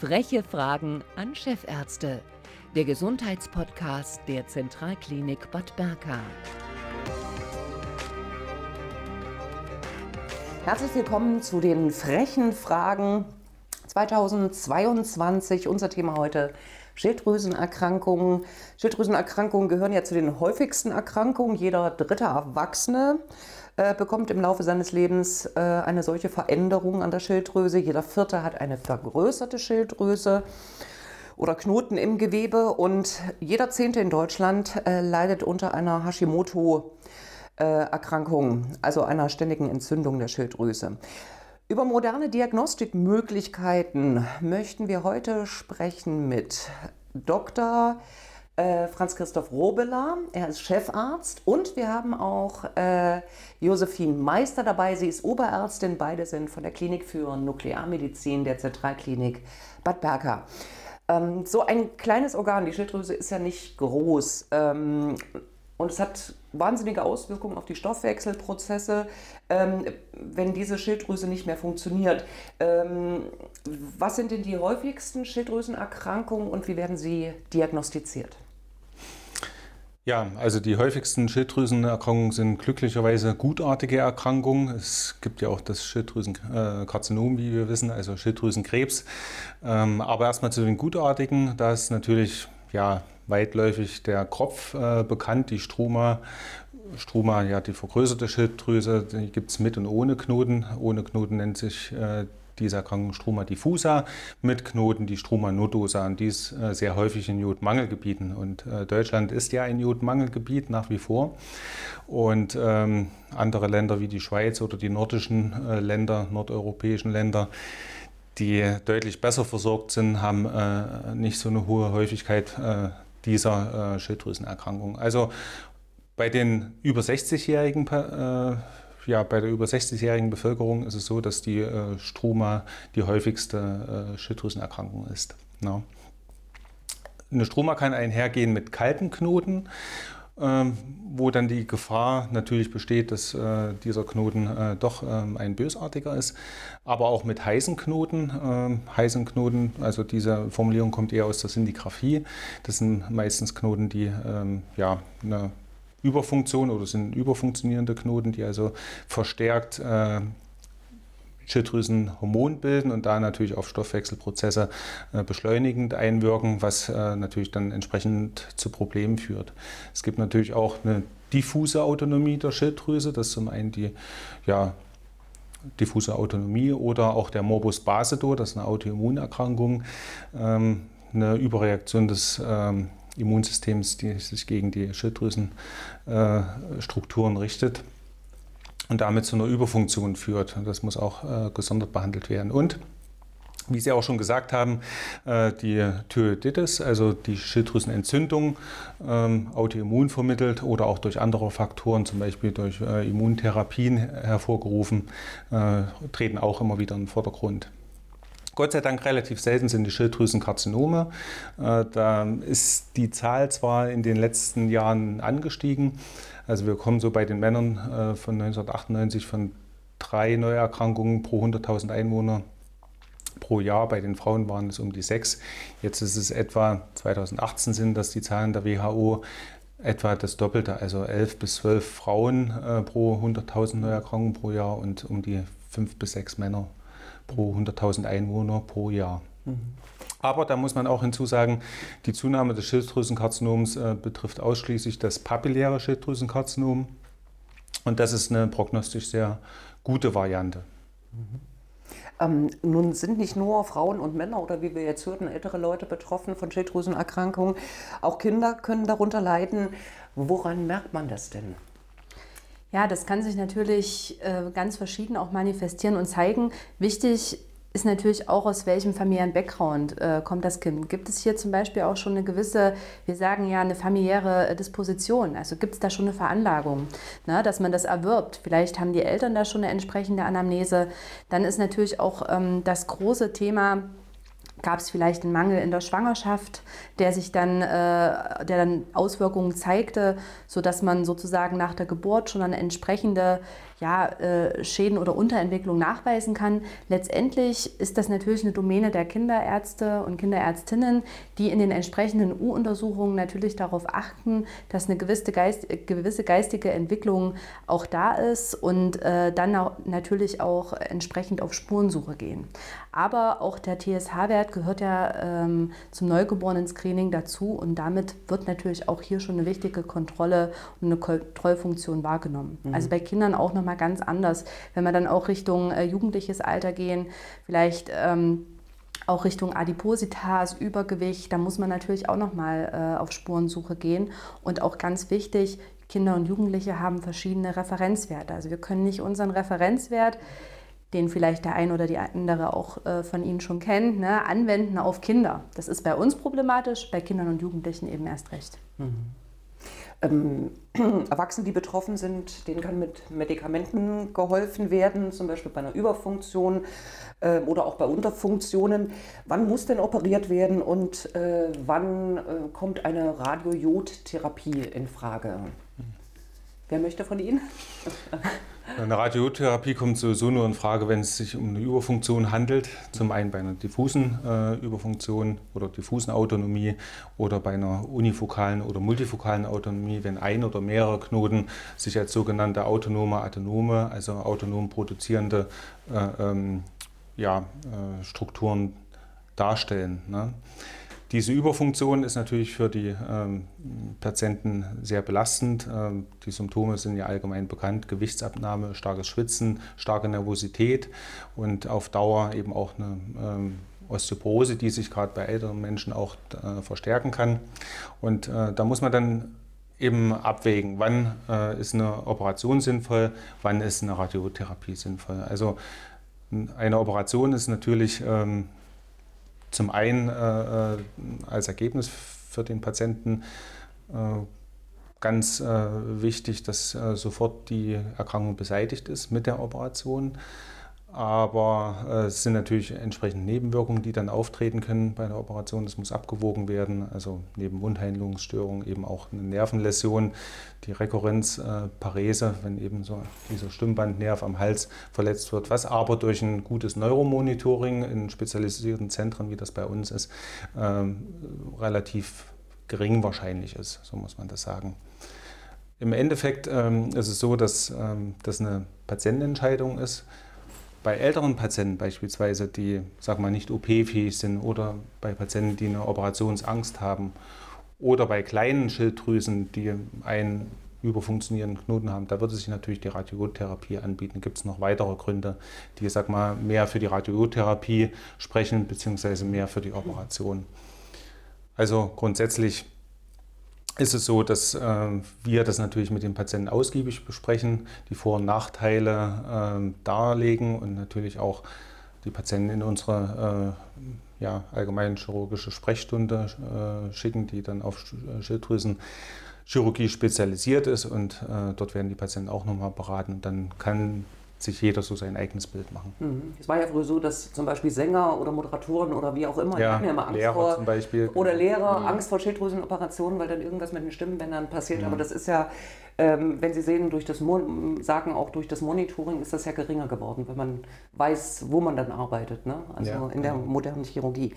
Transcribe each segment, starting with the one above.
Freche Fragen an Chefärzte. Der Gesundheitspodcast der Zentralklinik Bad Berka. Herzlich willkommen zu den frechen Fragen 2022. Unser Thema heute Schilddrüsenerkrankungen. Schilddrüsenerkrankungen gehören ja zu den häufigsten Erkrankungen. Jeder dritte Erwachsene äh, bekommt im Laufe seines Lebens äh, eine solche Veränderung an der Schilddrüse. Jeder vierte hat eine vergrößerte Schilddrüse oder Knoten im Gewebe und jeder Zehnte in Deutschland äh, leidet unter einer Hashimoto-Erkrankung, also einer ständigen Entzündung der Schilddrüse. Über moderne Diagnostikmöglichkeiten möchten wir heute sprechen mit Dr. Äh, Franz Christoph Robeler, er ist Chefarzt und wir haben auch äh, Josephine Meister dabei, sie ist Oberärztin, beide sind von der Klinik für Nuklearmedizin der Zentralklinik Bad Berka. Ähm, so ein kleines Organ, die Schilddrüse ist ja nicht groß. Ähm, und es hat wahnsinnige Auswirkungen auf die Stoffwechselprozesse, ähm, wenn diese Schilddrüse nicht mehr funktioniert. Ähm, was sind denn die häufigsten Schilddrüsenerkrankungen und wie werden sie diagnostiziert? Ja, also die häufigsten Schilddrüsenerkrankungen sind glücklicherweise gutartige Erkrankungen. Es gibt ja auch das Schilddrüsenkarzinom, wie wir wissen, also Schilddrüsenkrebs. Ähm, aber erstmal zu den gutartigen. Da ist natürlich ja, weitläufig der Kropf äh, bekannt, die Struma. Struma, ja, die vergrößerte Schilddrüse, die gibt es mit und ohne Knoten. Ohne Knoten nennt sich äh, diese Erkrankung Struma diffusa, mit Knoten die Struma nodosa und dies äh, sehr häufig in Jodmangelgebieten. Und äh, Deutschland ist ja ein Jodmangelgebiet nach wie vor. Und ähm, andere Länder wie die Schweiz oder die nordischen äh, Länder, nordeuropäischen Länder, die deutlich besser versorgt sind, haben äh, nicht so eine hohe Häufigkeit äh, dieser äh, Schilddrüsenerkrankung. Also bei den über 60-jährigen äh, ja, bei der über 60-jährigen Bevölkerung ist es so, dass die äh, Struma die häufigste äh, Schilddrüsenerkrankung ist. Ja. Eine Struma kann einhergehen mit kalten Knoten wo dann die Gefahr natürlich besteht, dass äh, dieser Knoten äh, doch ähm, ein bösartiger ist, aber auch mit heißen Knoten. Ähm, heißen Knoten, also diese Formulierung kommt eher aus der Sindigraphie. Das sind meistens Knoten, die ja, eine Überfunktion oder sind überfunktionierende Knoten, die also verstärkt äh, Schilddrüsenhormon bilden und da natürlich auf Stoffwechselprozesse äh, beschleunigend einwirken, was äh, natürlich dann entsprechend zu Problemen führt. Es gibt natürlich auch eine diffuse Autonomie der Schilddrüse, das ist zum einen die ja, diffuse Autonomie oder auch der Morbus Basedow, das ist eine Autoimmunerkrankung, ähm, eine Überreaktion des ähm, Immunsystems, die sich gegen die Schilddrüsenstrukturen richtet und damit zu einer Überfunktion führt. Das muss auch äh, gesondert behandelt werden. Und wie Sie auch schon gesagt haben, äh, die Thyreoiditis, also die Schilddrüsenentzündung, ähm, autoimmun vermittelt oder auch durch andere Faktoren, zum Beispiel durch äh, Immuntherapien hervorgerufen, äh, treten auch immer wieder in den Vordergrund. Gott sei Dank relativ selten sind die Schilddrüsenkarzinome. Da ist die Zahl zwar in den letzten Jahren angestiegen, also wir kommen so bei den Männern äh, von 1998 von drei Neuerkrankungen pro 100.000 Einwohner pro Jahr. Bei den Frauen waren es um die sechs. Jetzt ist es etwa, 2018 sind das die Zahlen der WHO, etwa das Doppelte, also elf bis zwölf Frauen äh, pro 100.000 Neuerkrankungen pro Jahr und um die fünf bis sechs Männer pro 100.000 Einwohner pro Jahr. Mhm. Aber da muss man auch hinzusagen, die Zunahme des Schilddrüsenkarzinoms äh, betrifft ausschließlich das papilläre Schilddrüsenkarzinom. Und das ist eine prognostisch sehr gute Variante. Mhm. Ähm, nun sind nicht nur Frauen und Männer oder wie wir jetzt hörten, ältere Leute betroffen von Schilddrüsenerkrankungen. Auch Kinder können darunter leiden. Woran merkt man das denn? Ja, das kann sich natürlich äh, ganz verschieden auch manifestieren und zeigen. Wichtig ist natürlich auch, aus welchem familiären Background äh, kommt das Kind. Gibt es hier zum Beispiel auch schon eine gewisse, wir sagen ja, eine familiäre äh, Disposition? Also gibt es da schon eine Veranlagung, ne, dass man das erwirbt? Vielleicht haben die Eltern da schon eine entsprechende Anamnese. Dann ist natürlich auch ähm, das große Thema, gab es vielleicht einen Mangel in der Schwangerschaft, der sich dann, äh, der dann Auswirkungen zeigte, sodass man sozusagen nach der Geburt schon eine entsprechende ja, äh, Schäden oder Unterentwicklung nachweisen kann. Letztendlich ist das natürlich eine Domäne der Kinderärzte und Kinderärztinnen, die in den entsprechenden U-Untersuchungen natürlich darauf achten, dass eine gewisse, Geist, gewisse geistige Entwicklung auch da ist und äh, dann auch natürlich auch entsprechend auf Spurensuche gehen. Aber auch der TSH-Wert gehört ja ähm, zum Neugeborenen-Screening dazu und damit wird natürlich auch hier schon eine wichtige Kontrolle und eine Kontrollfunktion wahrgenommen. Mhm. Also bei Kindern auch nochmal ganz anders. Wenn wir dann auch Richtung äh, jugendliches Alter gehen, vielleicht ähm, auch Richtung Adipositas, Übergewicht, da muss man natürlich auch nochmal äh, auf Spurensuche gehen. Und auch ganz wichtig, Kinder und Jugendliche haben verschiedene Referenzwerte. Also wir können nicht unseren Referenzwert den vielleicht der ein oder die andere auch äh, von Ihnen schon kennt, ne, anwenden auf Kinder. Das ist bei uns problematisch, bei Kindern und Jugendlichen eben erst recht. Mhm. Ähm, Erwachsene, die betroffen sind, denen kann mit Medikamenten geholfen werden, zum Beispiel bei einer Überfunktion äh, oder auch bei Unterfunktionen. Wann muss denn operiert werden und äh, wann äh, kommt eine Radiojodtherapie in Frage? Mhm. Wer möchte von Ihnen? Eine Radiotherapie kommt sowieso nur in Frage, wenn es sich um eine Überfunktion handelt. Zum einen bei einer diffusen äh, Überfunktion oder diffusen Autonomie oder bei einer unifokalen oder multifokalen Autonomie, wenn ein oder mehrere Knoten sich als sogenannte autonome Adenome, also autonom produzierende äh, ähm, ja, äh, Strukturen darstellen. Ne? Diese Überfunktion ist natürlich für die ähm, Patienten sehr belastend. Ähm, die Symptome sind ja allgemein bekannt. Gewichtsabnahme, starkes Schwitzen, starke Nervosität und auf Dauer eben auch eine ähm, Osteoporose, die sich gerade bei älteren Menschen auch äh, verstärken kann. Und äh, da muss man dann eben abwägen, wann äh, ist eine Operation sinnvoll, wann ist eine Radiotherapie sinnvoll. Also eine Operation ist natürlich ähm, zum einen äh, äh, als Ergebnis für den Patienten äh, ganz äh, wichtig, dass äh, sofort die Erkrankung beseitigt ist mit der Operation. Aber äh, es sind natürlich entsprechend Nebenwirkungen, die dann auftreten können bei der Operation. Das muss abgewogen werden. Also neben Mundhandlungsstörungen eben auch eine Nervenläsion, die Rekurrenzparese, äh, wenn eben so dieser Stimmbandnerv am Hals verletzt wird, was aber durch ein gutes Neuromonitoring in spezialisierten Zentren, wie das bei uns ist, äh, relativ gering wahrscheinlich ist. So muss man das sagen. Im Endeffekt ähm, ist es so, dass ähm, das eine Patientenentscheidung ist bei älteren Patienten beispielsweise, die, sag mal, nicht OP-fähig sind oder bei Patienten, die eine Operationsangst haben oder bei kleinen Schilddrüsen, die einen überfunktionierenden Knoten haben, da würde sich natürlich die Radiotherapie anbieten. Gibt es noch weitere Gründe, die, sag mal, mehr für die Radiotherapie sprechen, beziehungsweise mehr für die Operation. Also grundsätzlich ist es so, dass äh, wir das natürlich mit den Patienten ausgiebig besprechen, die Vor- und Nachteile äh, darlegen und natürlich auch die Patienten in unsere äh, ja, allgemein chirurgische Sprechstunde äh, schicken, die dann auf Schilddrüsenchirurgie spezialisiert ist und äh, dort werden die Patienten auch nochmal beraten. Dann kann sich jeder so sein eigenes Bild machen. Mhm. Es war ja früher so, dass zum Beispiel Sänger oder Moderatoren oder wie auch immer, ja, die hatten ja immer Angst Lehrer vor, zum Beispiel. oder Lehrer, mhm. Angst vor Schilddrüsenoperationen, weil dann irgendwas mit den Stimmbändern passiert. Mhm. Aber das ist ja, ähm, wenn Sie sehen, durch das Mon sagen auch durch das Monitoring ist das ja geringer geworden, wenn man weiß, wo man dann arbeitet, ne? also ja, in der genau. modernen Chirurgie.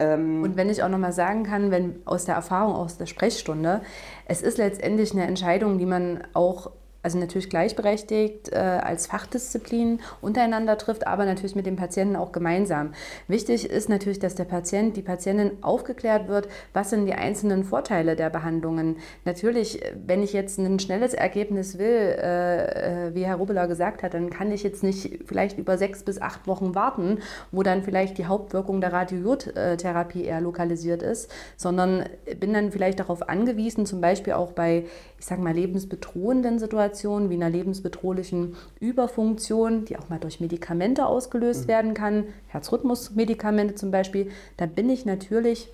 Ähm Und wenn ich auch nochmal sagen kann, wenn aus der Erfahrung aus der Sprechstunde, es ist letztendlich eine Entscheidung, die man auch also natürlich gleichberechtigt äh, als Fachdisziplin untereinander trifft, aber natürlich mit dem Patienten auch gemeinsam. Wichtig ist natürlich, dass der Patient, die Patientin aufgeklärt wird, was sind die einzelnen Vorteile der Behandlungen. Natürlich, wenn ich jetzt ein schnelles Ergebnis will, äh, äh wie Herr Rubeler gesagt hat, dann kann ich jetzt nicht vielleicht über sechs bis acht Wochen warten, wo dann vielleicht die Hauptwirkung der Radiotherapie eher lokalisiert ist, sondern bin dann vielleicht darauf angewiesen, zum Beispiel auch bei, ich sage mal, lebensbedrohenden Situationen, Situation wie einer lebensbedrohlichen Überfunktion, die auch mal durch Medikamente ausgelöst mhm. werden kann, Herzrhythmusmedikamente zum Beispiel, dann bin ich natürlich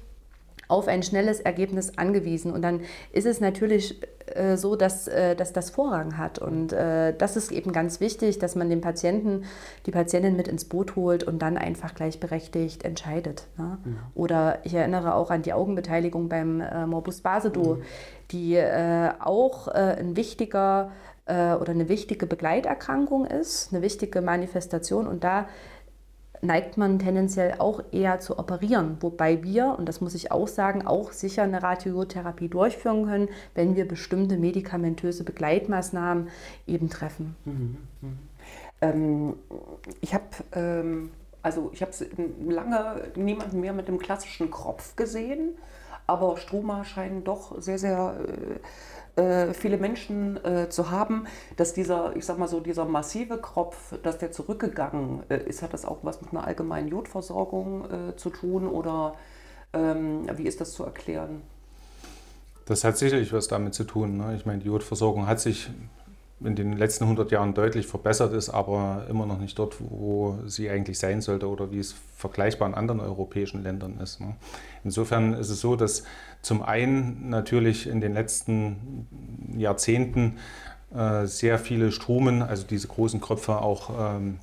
auf ein schnelles Ergebnis angewiesen. Und dann ist es natürlich äh, so, dass, äh, dass das Vorrang hat. Und äh, das ist eben ganz wichtig, dass man den Patienten, die Patientin mit ins Boot holt und dann einfach gleichberechtigt entscheidet. Ne? Mhm. Oder ich erinnere auch an die Augenbeteiligung beim Morbus Basedow, mhm. die auch ein wichtiger äh, oder eine wichtige Begleiterkrankung ist, eine wichtige Manifestation und da neigt man tendenziell auch eher zu operieren, wobei wir, und das muss ich auch sagen, auch sicher eine Radiotherapie durchführen können, wenn wir bestimmte medikamentöse Begleitmaßnahmen eben treffen. Mhm. Mhm. Ähm, ich habe ähm, also ich lange niemanden mehr mit dem klassischen Kropf gesehen, aber Struma scheinen doch sehr, sehr äh, äh, viele Menschen äh, zu haben, dass dieser, ich sag mal so, dieser massive Kropf, dass der zurückgegangen äh, ist, hat das auch was mit einer allgemeinen Jodversorgung äh, zu tun oder ähm, wie ist das zu erklären? Das hat sicherlich was damit zu tun. Ne? Ich meine, die Jodversorgung hat sich in den letzten 100 Jahren deutlich verbessert ist, aber immer noch nicht dort, wo sie eigentlich sein sollte oder wie es vergleichbar in anderen europäischen Ländern ist. Ne? Insofern ist es so, dass zum einen natürlich in den letzten Jahrzehnten äh, sehr viele Strumen, also diese großen Kröpfe auch ähm,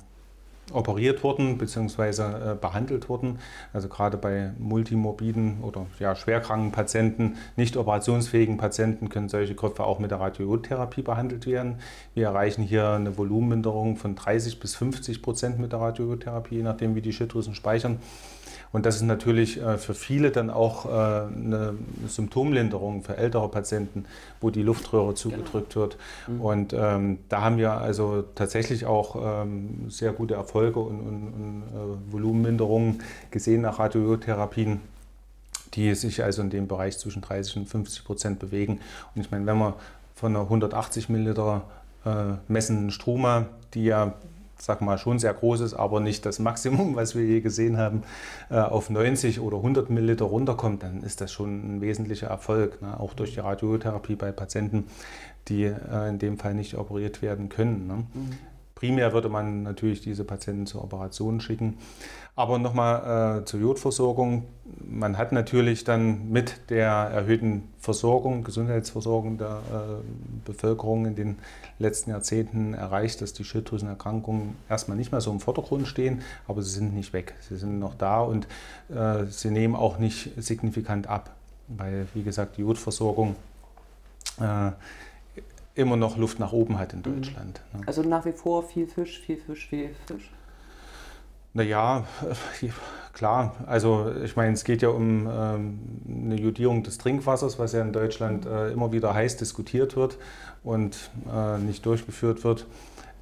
operiert wurden bzw. Äh, behandelt wurden. Also gerade bei multimorbiden oder ja, schwerkranken Patienten, nicht operationsfähigen Patienten können solche Köpfe auch mit der Radiotherapie behandelt werden. Wir erreichen hier eine Volumenminderung von 30 bis 50 Prozent mit der Radiotherapie, je nachdem wie die Schilddrüsen speichern. Und das ist natürlich äh, für viele dann auch äh, eine Symptomlinderung für ältere Patienten, wo die Luftröhre zugedrückt wird. Mhm. Und ähm, da haben wir also tatsächlich auch ähm, sehr gute Erfolge und, und, und äh, Volumenminderungen gesehen nach Radiotherapien die sich also in dem Bereich zwischen 30 und 50 Prozent bewegen. Und ich meine, wenn man von einer 180 Milliliter äh, messenden Struma, die ja sag mal, schon sehr groß ist, aber nicht das Maximum, was wir je gesehen haben, äh, auf 90 oder 100 Milliliter runterkommt, dann ist das schon ein wesentlicher Erfolg. Ne? Auch durch die Radiotherapie bei Patienten, die äh, in dem Fall nicht operiert werden können. Ne? Mhm. Primär würde man natürlich diese Patienten zur Operation schicken. Aber nochmal äh, zur Jodversorgung. Man hat natürlich dann mit der erhöhten Versorgung, Gesundheitsversorgung der äh, Bevölkerung in den letzten Jahrzehnten erreicht, dass die Schilddrüsenerkrankungen erstmal nicht mehr so im Vordergrund stehen, aber sie sind nicht weg. Sie sind noch da und äh, sie nehmen auch nicht signifikant ab, weil, wie gesagt, die Jodversorgung äh, immer noch Luft nach oben hat in mhm. Deutschland. Ne? Also nach wie vor viel Fisch, viel Fisch, viel Fisch. Naja, klar. Also ich meine, es geht ja um ähm, eine Jodierung des Trinkwassers, was ja in Deutschland äh, immer wieder heiß diskutiert wird und äh, nicht durchgeführt wird.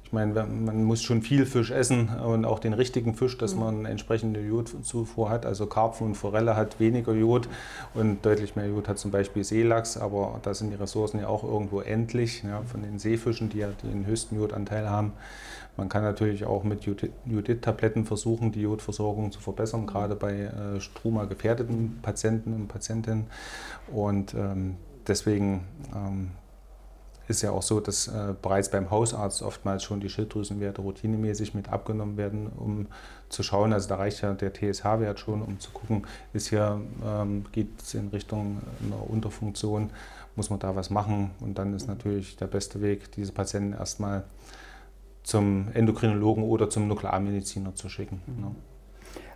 Ich meine, man muss schon viel Fisch essen und auch den richtigen Fisch, dass mhm. man entsprechende Jodzufuhr hat. Also Karpfen und Forelle hat weniger Jod und deutlich mehr Jod hat zum Beispiel Seelachs, aber da sind die Ressourcen ja auch irgendwo endlich ja, von den Seefischen, die ja den höchsten Jodanteil haben. Man kann natürlich auch mit Jodid-Tabletten versuchen, die Jodversorgung zu verbessern, gerade bei äh, Struma gefährdeten Patienten und Patientinnen. Und ähm, deswegen ähm, ist ja auch so, dass äh, bereits beim Hausarzt oftmals schon die Schilddrüsenwerte routinemäßig mit abgenommen werden, um zu schauen, also da reicht ja der TSH-Wert schon, um zu gucken, ist hier, ähm, geht es in Richtung einer Unterfunktion, muss man da was machen und dann ist natürlich der beste Weg, diese Patienten erstmal zum Endokrinologen oder zum Nuklearmediziner zu schicken. Mhm. Ne?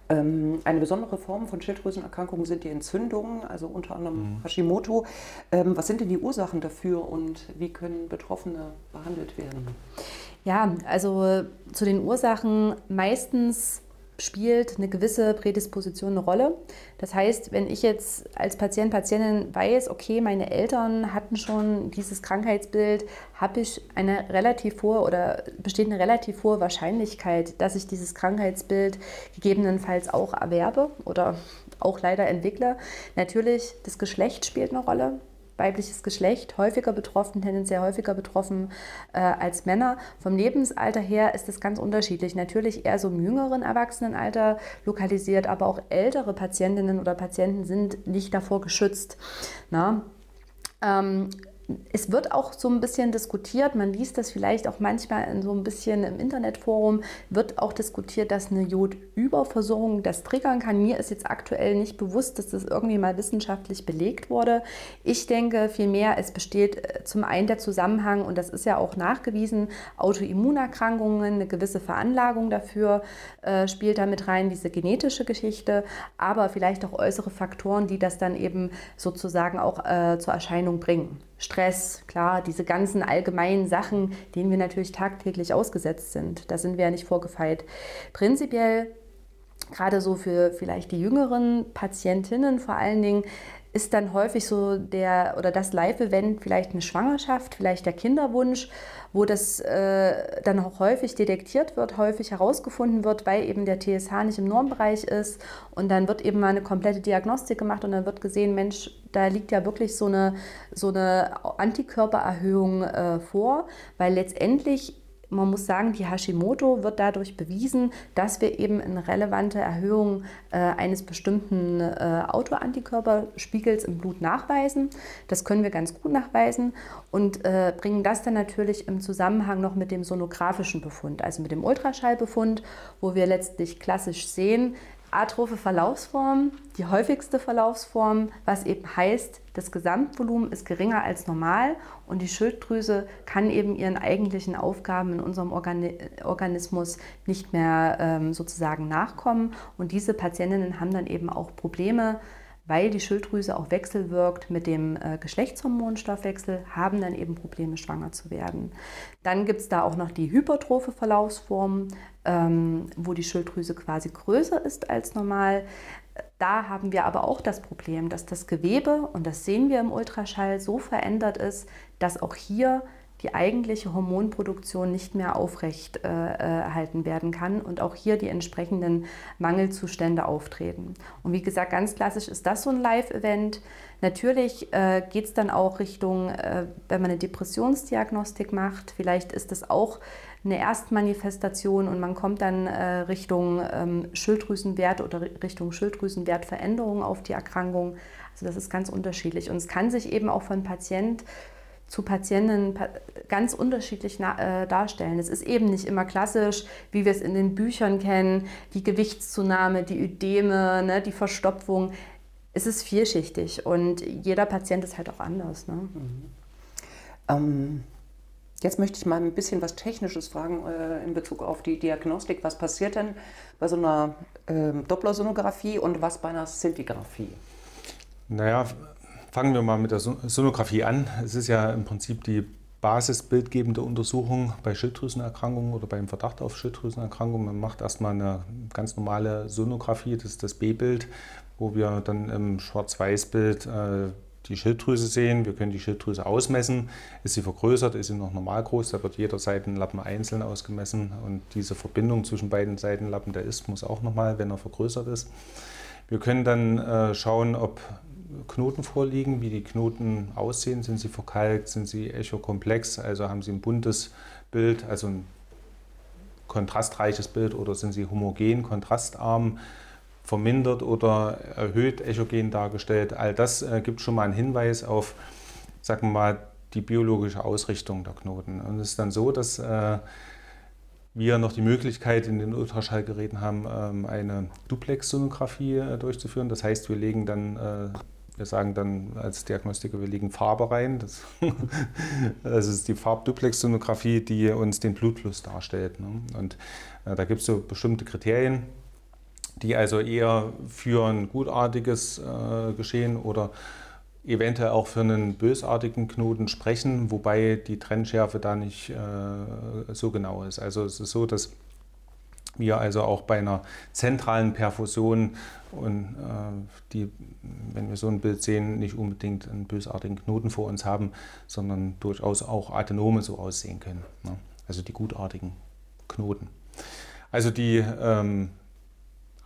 Ähm, eine besondere Form von Schilddrüsenerkrankungen sind die Entzündungen, also unter anderem mhm. Hashimoto. Ähm, was sind denn die Ursachen dafür und wie können Betroffene behandelt werden? Ja, also zu den Ursachen meistens spielt eine gewisse Prädisposition eine Rolle. Das heißt, wenn ich jetzt als Patient, Patientin weiß, okay, meine Eltern hatten schon dieses Krankheitsbild, habe ich eine relativ hohe oder besteht eine relativ hohe Wahrscheinlichkeit, dass ich dieses Krankheitsbild gegebenenfalls auch erwerbe oder auch leider entwickle. Natürlich, das Geschlecht spielt eine Rolle weibliches Geschlecht häufiger betroffen, tendenziell häufiger betroffen äh, als Männer. Vom Lebensalter her ist es ganz unterschiedlich. Natürlich eher so im jüngeren Erwachsenenalter lokalisiert, aber auch ältere Patientinnen oder Patienten sind nicht davor geschützt. Na? Ähm, es wird auch so ein bisschen diskutiert, man liest das vielleicht auch manchmal in so ein bisschen im Internetforum, wird auch diskutiert, dass eine Jodüberversorgung das triggern kann. Mir ist jetzt aktuell nicht bewusst, dass das irgendwie mal wissenschaftlich belegt wurde. Ich denke vielmehr, es besteht äh, zum einen der Zusammenhang, und das ist ja auch nachgewiesen, Autoimmunerkrankungen, eine gewisse Veranlagung dafür äh, spielt da mit rein, diese genetische Geschichte, aber vielleicht auch äußere Faktoren, die das dann eben sozusagen auch äh, zur Erscheinung bringen. Stress, klar, diese ganzen allgemeinen Sachen, denen wir natürlich tagtäglich ausgesetzt sind. Da sind wir ja nicht vorgefeilt. Prinzipiell, gerade so für vielleicht die jüngeren Patientinnen vor allen Dingen, ist dann häufig so der oder das Live-Event vielleicht eine Schwangerschaft, vielleicht der Kinderwunsch, wo das äh, dann auch häufig detektiert wird, häufig herausgefunden wird, weil eben der TSH nicht im Normbereich ist. Und dann wird eben mal eine komplette Diagnostik gemacht und dann wird gesehen, Mensch, da liegt ja wirklich so eine, so eine Antikörpererhöhung äh, vor, weil letztendlich man muss sagen, die Hashimoto wird dadurch bewiesen, dass wir eben eine relevante Erhöhung äh, eines bestimmten äh, Autoantikörperspiegels im Blut nachweisen. Das können wir ganz gut nachweisen und äh, bringen das dann natürlich im Zusammenhang noch mit dem sonografischen Befund, also mit dem Ultraschallbefund, wo wir letztlich klassisch sehen, atrophe Verlaufsform, die häufigste Verlaufsform, was eben heißt, das Gesamtvolumen ist geringer als normal und die Schilddrüse kann eben ihren eigentlichen Aufgaben in unserem Organi Organismus nicht mehr ähm, sozusagen nachkommen. Und diese Patientinnen haben dann eben auch Probleme, weil die Schilddrüse auch wechselwirkt mit dem äh, Geschlechtshormonstoffwechsel, haben dann eben Probleme, schwanger zu werden. Dann gibt es da auch noch die hypertrophe Verlaufsform, ähm, wo die Schilddrüse quasi größer ist als normal. Da haben wir aber auch das Problem, dass das Gewebe, und das sehen wir im Ultraschall, so verändert ist, dass auch hier die eigentliche Hormonproduktion nicht mehr aufrecht äh, erhalten werden kann und auch hier die entsprechenden Mangelzustände auftreten. Und wie gesagt, ganz klassisch ist das so ein Live-Event. Natürlich äh, geht es dann auch Richtung, äh, wenn man eine Depressionsdiagnostik macht, vielleicht ist es auch eine Erstmanifestation und man kommt dann äh, Richtung ähm, Schilddrüsenwert oder Richtung Schilddrüsenwertveränderung auf die Erkrankung. Also das ist ganz unterschiedlich und es kann sich eben auch von Patient zu Patienten ganz unterschiedlich äh, darstellen. Es ist eben nicht immer klassisch, wie wir es in den Büchern kennen, die Gewichtszunahme, die Ödeme, ne, die Verstopfung. Es ist vielschichtig und jeder Patient ist halt auch anders. Ne? Mhm. Ähm, jetzt möchte ich mal ein bisschen was Technisches fragen äh, in Bezug auf die Diagnostik. Was passiert denn bei so einer äh, Dopplersonographie und was bei einer Szintigraphie? Naja, Fangen wir mal mit der Sonographie an. Es ist ja im Prinzip die basisbildgebende Untersuchung bei Schilddrüsenerkrankungen oder beim Verdacht auf Schilddrüsenerkrankungen. Man macht erstmal eine ganz normale Sonographie, das ist das B-Bild, wo wir dann im Schwarz-Weiß-Bild äh, die Schilddrüse sehen. Wir können die Schilddrüse ausmessen. Ist sie vergrößert, ist sie noch normal groß? Da wird jeder Seitenlappen einzeln ausgemessen und diese Verbindung zwischen beiden Seitenlappen der Ist muss auch nochmal, wenn er vergrößert ist. Wir können dann äh, schauen, ob Knoten vorliegen, wie die Knoten aussehen. Sind sie verkalkt, sind sie echokomplex, also haben sie ein buntes Bild, also ein kontrastreiches Bild oder sind sie homogen, kontrastarm, vermindert oder erhöht echogen dargestellt. All das äh, gibt schon mal einen Hinweis auf, sagen wir mal, die biologische Ausrichtung der Knoten. Und es ist dann so, dass äh, wir noch die Möglichkeit in den Ultraschallgeräten haben, ähm, eine Duplex-Sonographie äh, durchzuführen. Das heißt, wir legen dann äh, wir sagen dann als Diagnostiker, wir legen Farbe rein. Das, das ist die Farbduplex-Sonographie, die uns den Blutfluss darstellt. Ne? Und äh, da gibt es so bestimmte Kriterien, die also eher für ein gutartiges äh, Geschehen oder eventuell auch für einen bösartigen Knoten sprechen, wobei die Trennschärfe da nicht äh, so genau ist. Also es ist so, dass wir also auch bei einer zentralen Perfusion und äh, die, wenn wir so ein Bild sehen, nicht unbedingt einen bösartigen Knoten vor uns haben, sondern durchaus auch Adenome so aussehen können. Ne? Also die gutartigen Knoten. Also die ähm,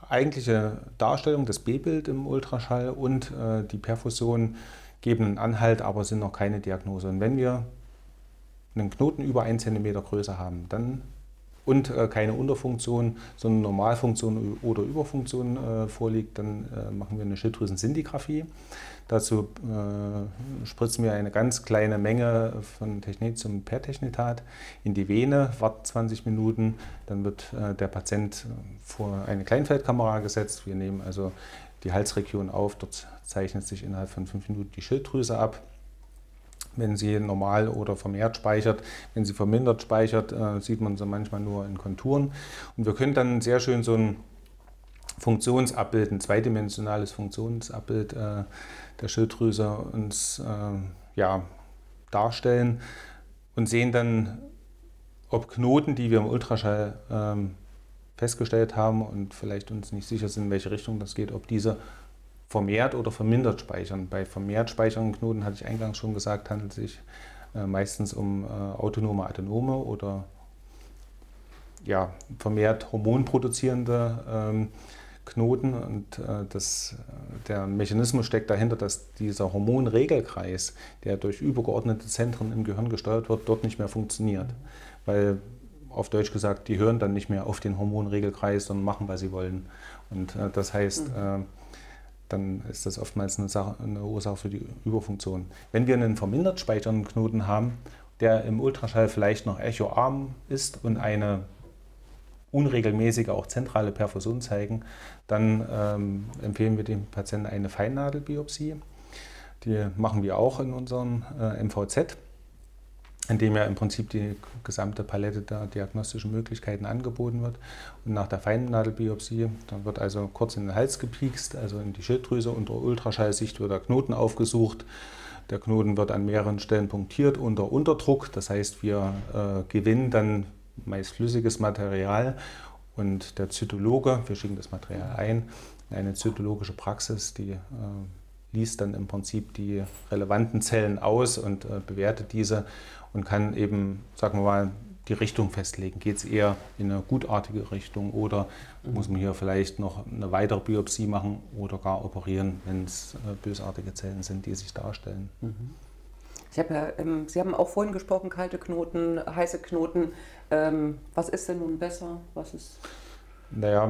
eigentliche Darstellung, das B-Bild im Ultraschall und äh, die Perfusion geben einen Anhalt, aber sind noch keine Diagnose. Und wenn wir einen Knoten über 1 cm Größe haben, dann und äh, keine Unterfunktion, sondern Normalfunktion oder Überfunktion äh, vorliegt, dann äh, machen wir eine Schilddrüsen-Sintigraphie. Dazu äh, spritzen wir eine ganz kleine Menge von Technetium Pertechnetat in die Vene, wartet 20 Minuten, dann wird äh, der Patient vor eine Kleinfeldkamera gesetzt. Wir nehmen also die Halsregion auf, dort zeichnet sich innerhalb von fünf Minuten die Schilddrüse ab wenn sie normal oder vermehrt speichert. Wenn sie vermindert speichert, äh, sieht man sie manchmal nur in Konturen. Und wir können dann sehr schön so ein Funktionsabbild, ein zweidimensionales Funktionsabbild äh, der Schilddrüse uns äh, ja, darstellen und sehen dann, ob Knoten, die wir im Ultraschall ähm, festgestellt haben und vielleicht uns nicht sicher sind, in welche Richtung das geht, ob diese vermehrt oder vermindert speichern. Bei vermehrt speichernden Knoten, hatte ich eingangs schon gesagt, handelt es sich äh, meistens um äh, autonome Adenome oder ja, vermehrt hormonproduzierende ähm, Knoten. Und äh, das, der Mechanismus steckt dahinter, dass dieser Hormonregelkreis, der durch übergeordnete Zentren im Gehirn gesteuert wird, dort nicht mehr funktioniert. Weil auf Deutsch gesagt, die hören dann nicht mehr auf den Hormonregelkreis, sondern machen, was sie wollen. Und äh, das heißt, mhm. äh, dann ist das oftmals eine, Sache, eine, Ursache für die Überfunktion. Wenn wir einen vermindert speichernden Knoten haben, der im Ultraschall vielleicht noch echoarm ist und eine unregelmäßige, auch zentrale Perfusion zeigen, dann ähm, empfehlen wir dem Patienten eine Feinnadelbiopsie. Die machen wir auch in unserem äh, MVZ in dem ja im Prinzip die gesamte Palette der diagnostischen Möglichkeiten angeboten wird. Und nach der Feinnadelbiopsie, dann wird also kurz in den Hals gepiekst, also in die Schilddrüse. Unter Ultraschallsicht wird der Knoten aufgesucht. Der Knoten wird an mehreren Stellen punktiert unter Unterdruck. Das heißt, wir äh, gewinnen dann meist flüssiges Material und der Zytologe, wir schicken das Material ein, in eine zytologische Praxis, die äh, liest dann im Prinzip die relevanten Zellen aus und äh, bewertet diese und kann eben, sagen wir mal, die Richtung festlegen. Geht es eher in eine gutartige Richtung oder mhm. muss man hier vielleicht noch eine weitere Biopsie machen oder gar operieren, wenn es äh, bösartige Zellen sind, die sich darstellen. Mhm. Ich habe ja, ähm, Sie haben auch vorhin gesprochen, kalte Knoten, heiße Knoten. Ähm, was ist denn nun besser? Was ist naja,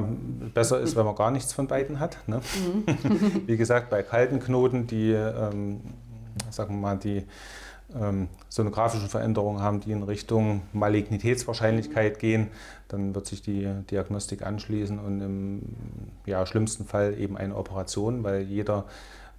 besser ist, wenn man gar nichts von beiden hat. Ne? Mhm. Wie gesagt, bei kalten Knoten, die, ähm, sagen wir mal, die ähm, sonografischen Veränderungen haben, die in Richtung Malignitätswahrscheinlichkeit gehen, dann wird sich die Diagnostik anschließen und im ja, schlimmsten Fall eben eine Operation, weil jeder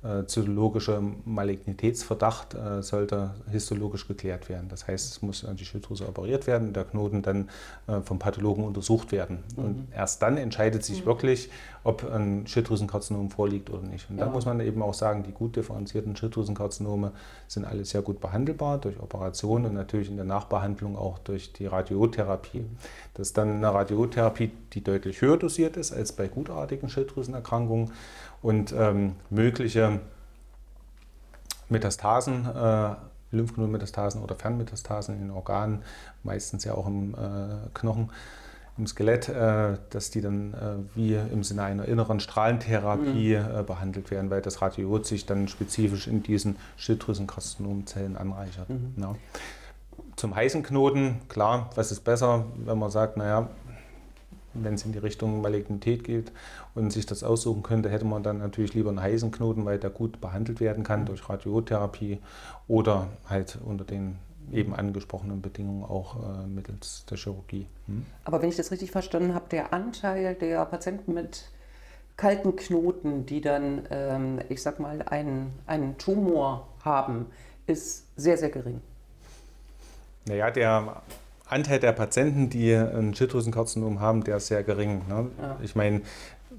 äh, zytologische Malignitätsverdacht äh, sollte histologisch geklärt werden. Das heißt, es muss an die Schilddrüse operiert werden, der Knoten dann äh, vom Pathologen untersucht werden. Mhm. Und erst dann entscheidet sich mhm. wirklich, ob ein Schilddrüsenkarzinom vorliegt oder nicht. Und ja. da muss man eben auch sagen, die gut differenzierten Schilddrüsenkarzinome sind alle sehr gut behandelbar durch Operationen und natürlich in der Nachbehandlung auch durch die Radiotherapie. Das ist dann eine Radiotherapie, die deutlich höher dosiert ist als bei gutartigen Schilddrüsenerkrankungen und ähm, mögliche Metastasen, äh, Lymphknotenmetastasen oder Fernmetastasen in den Organen, meistens ja auch im äh, Knochen, im Skelett, äh, dass die dann äh, wie im Sinne einer inneren Strahlentherapie mhm. Äh, behandelt werden, weil das Radiot sich dann spezifisch in diesen Schilddrüsenkarzinomzellen anreichert. Mhm. Ja. Zum heißen Knoten, klar, was ist besser, wenn man sagt, naja, wenn es in die Richtung Malignität geht und sich das aussuchen könnte, hätte man dann natürlich lieber einen heißen Knoten, weil der gut behandelt werden kann durch Radiotherapie oder halt unter den eben angesprochenen Bedingungen auch äh, mittels der Chirurgie. Hm? Aber wenn ich das richtig verstanden habe, der Anteil der Patienten mit kalten Knoten, die dann, ähm, ich sag mal, einen, einen Tumor haben, ist sehr, sehr gering. Naja, der Anteil der Patienten, die ein Schilddrüsenkarzinom haben, der ist sehr gering. Ne? Ja. Ich meine,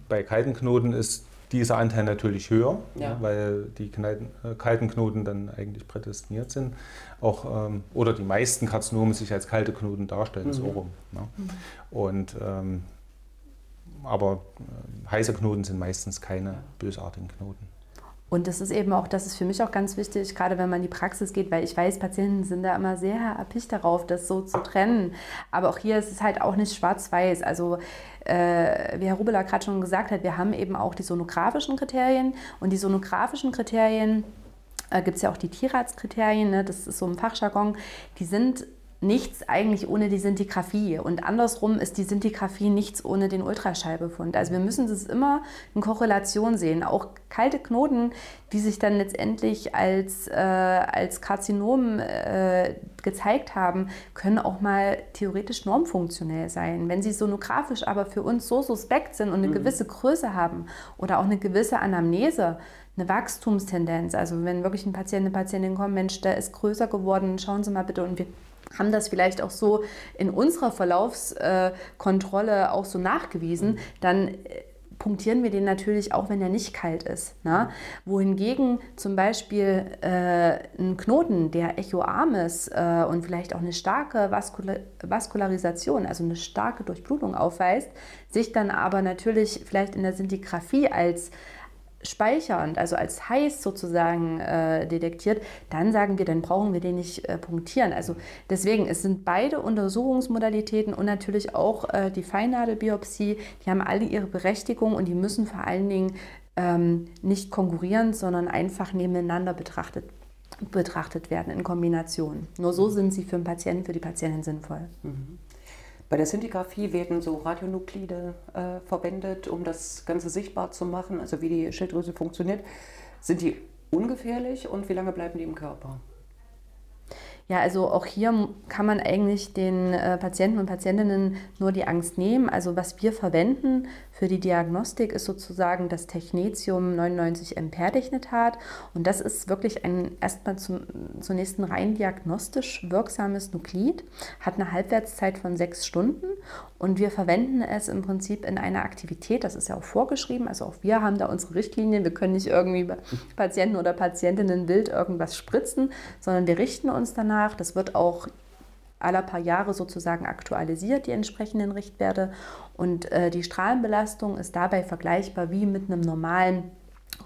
bei kalten Knoten ist dieser Anteil natürlich höher, ja. weil die äh, kalten Knoten dann eigentlich prädestiniert sind. Auch, ähm, oder die meisten Karzinome sich als kalte Knoten darstellen, mhm. so rum. Ne? Mhm. Und, ähm, aber äh, heiße Knoten sind meistens keine bösartigen Knoten. Und das ist eben auch, das ist für mich auch ganz wichtig, gerade wenn man in die Praxis geht, weil ich weiß, Patienten sind da immer sehr erpicht darauf, das so zu trennen. Aber auch hier ist es halt auch nicht schwarz-weiß. Also äh, wie Herr Rubela gerade schon gesagt hat, wir haben eben auch die sonografischen Kriterien und die sonografischen Kriterien äh, gibt es ja auch die Tierarztkriterien, ne? das ist so ein Fachjargon, die sind nichts eigentlich ohne die Sintigraphie. Und andersrum ist die Sintigraphie nichts ohne den Ultraschallbefund. Also wir müssen das immer in Korrelation sehen. Auch kalte Knoten, die sich dann letztendlich als, äh, als Karzinom äh, gezeigt haben, können auch mal theoretisch normfunktionell sein. Wenn sie sonografisch aber für uns so suspekt sind und eine mhm. gewisse Größe haben oder auch eine gewisse Anamnese, eine Wachstumstendenz, also wenn wirklich ein Patient, eine Patientin kommt, Mensch, der ist größer geworden, schauen Sie mal bitte und wir haben das vielleicht auch so in unserer Verlaufskontrolle auch so nachgewiesen, dann äh, punktieren wir den natürlich auch, wenn er nicht kalt ist. Ne? Wohingegen zum Beispiel äh, ein Knoten, der echoarm ist äh, und vielleicht auch eine starke Vaskula Vaskularisation, also eine starke Durchblutung aufweist, sich dann aber natürlich vielleicht in der Sintigraphie als speichernd, also als heiß sozusagen äh, detektiert, dann sagen wir, dann brauchen wir den nicht äh, punktieren. Also deswegen, es sind beide Untersuchungsmodalitäten und natürlich auch äh, die Feinnadelbiopsie, die haben alle ihre Berechtigung und die müssen vor allen Dingen ähm, nicht konkurrieren, sondern einfach nebeneinander betrachtet, betrachtet werden in Kombination. Nur so sind sie für den Patienten, für die Patientin sinnvoll. Mhm. Bei der Sintigraphie werden so Radionuklide äh, verwendet, um das Ganze sichtbar zu machen, also wie die Schilddrüse funktioniert. Sind die ungefährlich und wie lange bleiben die im Körper? Ja, also auch hier kann man eigentlich den äh, Patienten und Patientinnen nur die Angst nehmen. Also was wir verwenden für die Diagnostik ist sozusagen das Technetium 99M Perdignetat und das ist wirklich ein erstmal zum, zunächst ein rein diagnostisch wirksames Nuklid, hat eine Halbwertszeit von sechs Stunden und wir verwenden es im Prinzip in einer Aktivität, das ist ja auch vorgeschrieben, also auch wir haben da unsere Richtlinien, wir können nicht irgendwie Patienten oder Patientinnen wild irgendwas spritzen, sondern wir richten uns danach. Das wird auch aller paar Jahre sozusagen aktualisiert, die entsprechenden Richtwerte. Und äh, die Strahlenbelastung ist dabei vergleichbar wie mit einem normalen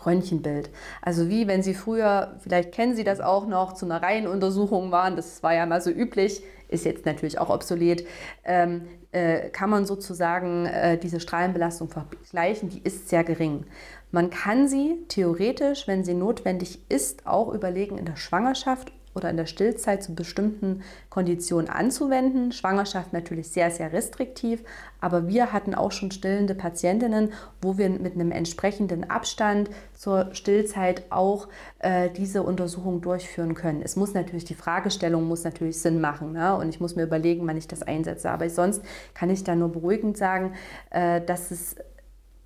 Röntgenbild. Also wie wenn Sie früher, vielleicht kennen Sie das auch noch, zu einer Reihenuntersuchung waren, das war ja mal so üblich, ist jetzt natürlich auch obsolet, ähm, äh, kann man sozusagen äh, diese Strahlenbelastung vergleichen, die ist sehr gering. Man kann sie theoretisch, wenn sie notwendig ist, auch überlegen in der Schwangerschaft oder in der Stillzeit zu bestimmten Konditionen anzuwenden. Schwangerschaft natürlich sehr, sehr restriktiv, aber wir hatten auch schon stillende Patientinnen, wo wir mit einem entsprechenden Abstand zur Stillzeit auch äh, diese Untersuchung durchführen können. Es muss natürlich, die Fragestellung muss natürlich Sinn machen ne? und ich muss mir überlegen, wann ich das einsetze. Aber sonst kann ich da nur beruhigend sagen, äh, dass es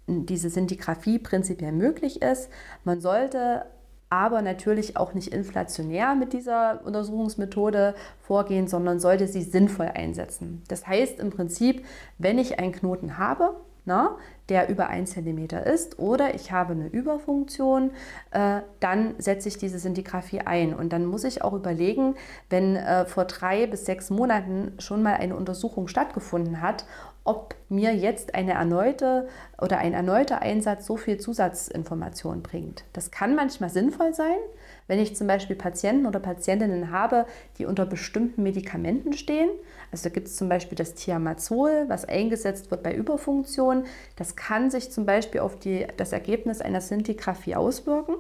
diese Sintigraphie prinzipiell möglich ist. Man sollte aber natürlich auch nicht inflationär mit dieser Untersuchungsmethode vorgehen, sondern sollte sie sinnvoll einsetzen. Das heißt im Prinzip, wenn ich einen Knoten habe, na, der über 1 cm ist oder ich habe eine Überfunktion, äh, dann setze ich diese Sintigraphie ein. Und dann muss ich auch überlegen, wenn äh, vor drei bis sechs Monaten schon mal eine Untersuchung stattgefunden hat, ob mir jetzt eine erneute oder ein erneuter Einsatz so viel Zusatzinformation bringt. Das kann manchmal sinnvoll sein, wenn ich zum Beispiel Patienten oder Patientinnen habe, die unter bestimmten Medikamenten stehen. Also da gibt es zum Beispiel das Thiamazol, was eingesetzt wird bei Überfunktion. Das kann sich zum Beispiel auf die, das Ergebnis einer Sintigraphie auswirken.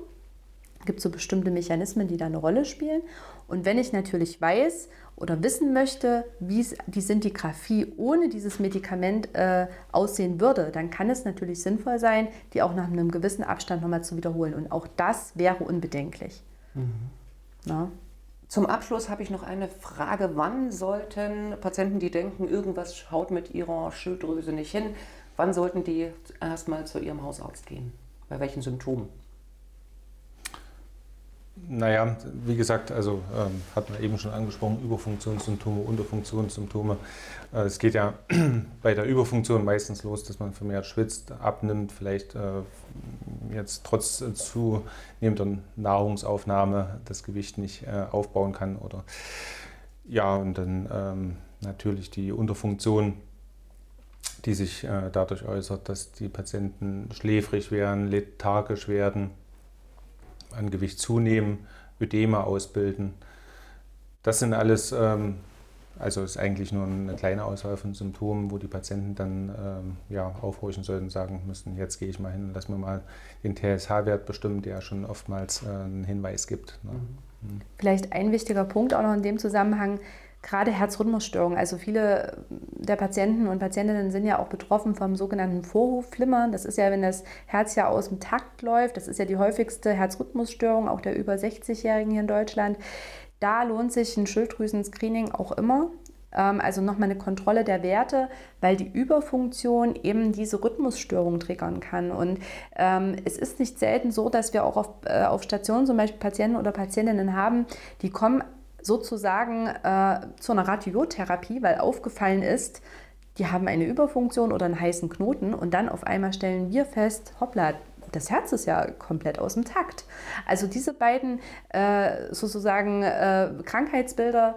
Es gibt so bestimmte Mechanismen, die da eine Rolle spielen. Und wenn ich natürlich weiß oder wissen möchte, wie die Sintigraphie ohne dieses Medikament äh, aussehen würde, dann kann es natürlich sinnvoll sein, die auch nach einem gewissen Abstand nochmal zu wiederholen. Und auch das wäre unbedenklich. Mhm. Zum Abschluss habe ich noch eine Frage. Wann sollten Patienten, die denken, irgendwas schaut mit ihrer Schilddrüse nicht hin, wann sollten die erstmal zu ihrem Hausarzt gehen? Bei welchen Symptomen? Naja, wie gesagt, also ähm, hat man eben schon angesprochen, Überfunktionssymptome, Unterfunktionssymptome. Äh, es geht ja bei der Überfunktion meistens los, dass man vermehrt schwitzt, abnimmt, vielleicht äh, jetzt trotz zunehmender Nahrungsaufnahme das Gewicht nicht äh, aufbauen kann. Oder ja, und dann ähm, natürlich die Unterfunktion, die sich äh, dadurch äußert, dass die Patienten schläfrig werden, lethargisch werden an Gewicht zunehmen, Ödeme ausbilden. Das sind alles, ähm, also ist eigentlich nur eine kleine Auswahl von Symptomen, wo die Patienten dann ähm, ja, aufhorchen sollten und sagen müssen, jetzt gehe ich mal hin und lass mir mal den TSH-Wert bestimmen, der schon oftmals äh, einen Hinweis gibt. Ne? Mhm. Vielleicht ein wichtiger Punkt auch noch in dem Zusammenhang, gerade Herzrhythmusstörungen. Also viele der Patienten und Patientinnen sind ja auch betroffen vom sogenannten Vorhofflimmern. Das ist ja, wenn das Herz ja aus dem Takt läuft. Das ist ja die häufigste Herzrhythmusstörung auch der über 60-Jährigen hier in Deutschland. Da lohnt sich ein Schilddrüsenscreening auch immer. Ähm, also nochmal eine Kontrolle der Werte, weil die Überfunktion eben diese Rhythmusstörung triggern kann. Und ähm, es ist nicht selten so, dass wir auch auf, äh, auf Stationen zum Beispiel Patienten oder Patientinnen haben, die kommen sozusagen äh, zu einer Radiotherapie, weil aufgefallen ist, die haben eine Überfunktion oder einen heißen Knoten und dann auf einmal stellen wir fest, hoppla, das Herz ist ja komplett aus dem Takt. Also diese beiden äh, sozusagen äh, Krankheitsbilder,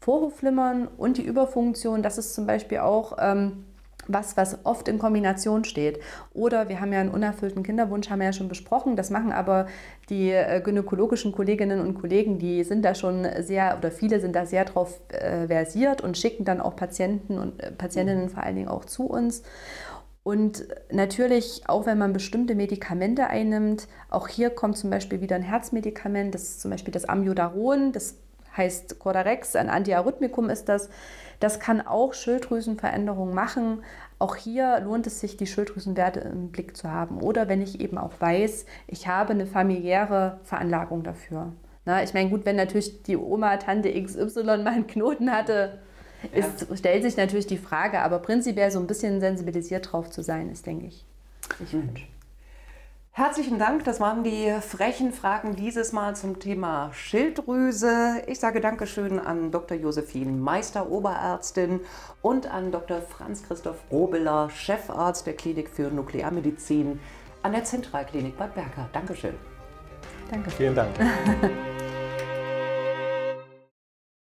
Vorhofflimmern und die Überfunktion, das ist zum Beispiel auch ähm, was, was oft in Kombination steht. Oder wir haben ja einen unerfüllten Kinderwunsch, haben wir ja schon besprochen. Das machen aber die äh, gynäkologischen Kolleginnen und Kollegen, die sind da schon sehr, oder viele sind da sehr drauf äh, versiert und schicken dann auch Patienten und äh, Patientinnen vor allen Dingen auch zu uns. Und natürlich, auch wenn man bestimmte Medikamente einnimmt, auch hier kommt zum Beispiel wieder ein Herzmedikament, das ist zum Beispiel das Amiodaron, das heißt Cordarex, ein Antiarrhythmikum ist das. Das kann auch Schilddrüsenveränderungen machen. Auch hier lohnt es sich, die Schilddrüsenwerte im Blick zu haben. Oder wenn ich eben auch weiß, ich habe eine familiäre Veranlagung dafür. Na, ich meine, gut, wenn natürlich die Oma, Tante XY mal einen Knoten hatte, ist, ja. stellt sich natürlich die Frage, aber prinzipiell so ein bisschen sensibilisiert drauf zu sein, ist, denke ich, ich wünsche. Herzlichen Dank, das waren die frechen Fragen dieses Mal zum Thema Schilddrüse. Ich sage Dankeschön an Dr. Josephine Meister, Oberärztin und an Dr. Franz Christoph Robeler, Chefarzt der Klinik für Nuklearmedizin an der Zentralklinik Bad Berka. Dankeschön. Danke. Vielen Dank.